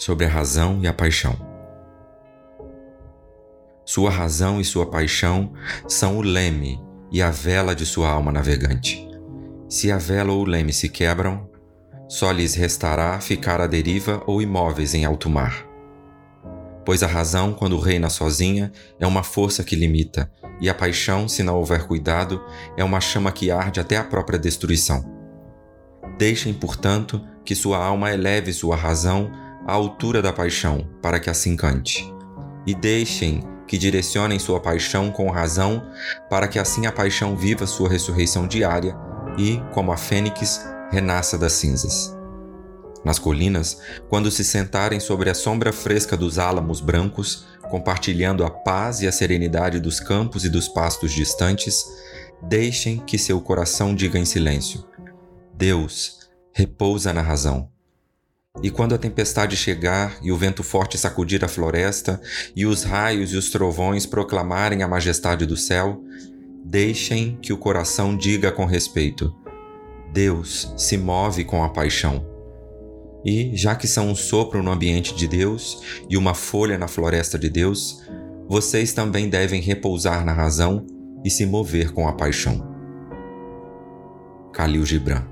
sobre a razão e a paixão. Sua razão e sua paixão são o leme e a vela de sua alma navegante. Se a vela ou o leme se quebram, só lhes restará ficar à deriva ou imóveis em alto mar. Pois a razão, quando reina sozinha, é uma força que limita, e a paixão, se não houver cuidado, é uma chama que arde até a própria destruição. Deixem, portanto, que sua alma eleve sua razão à altura da paixão, para que assim cante. E deixem que direcionem sua paixão com razão, para que assim a paixão viva sua ressurreição diária e, como a fênix, renasça das cinzas. Nas colinas, quando se sentarem sobre a sombra fresca dos álamos brancos, compartilhando a paz e a serenidade dos campos e dos pastos distantes, deixem que seu coração diga em silêncio: Deus repousa na razão. E quando a tempestade chegar e o vento forte sacudir a floresta e os raios e os trovões proclamarem a majestade do céu, deixem que o coração diga com respeito: Deus se move com a paixão. E, já que são um sopro no ambiente de Deus e uma folha na floresta de Deus, vocês também devem repousar na razão e se mover com a paixão. Khalil Gibran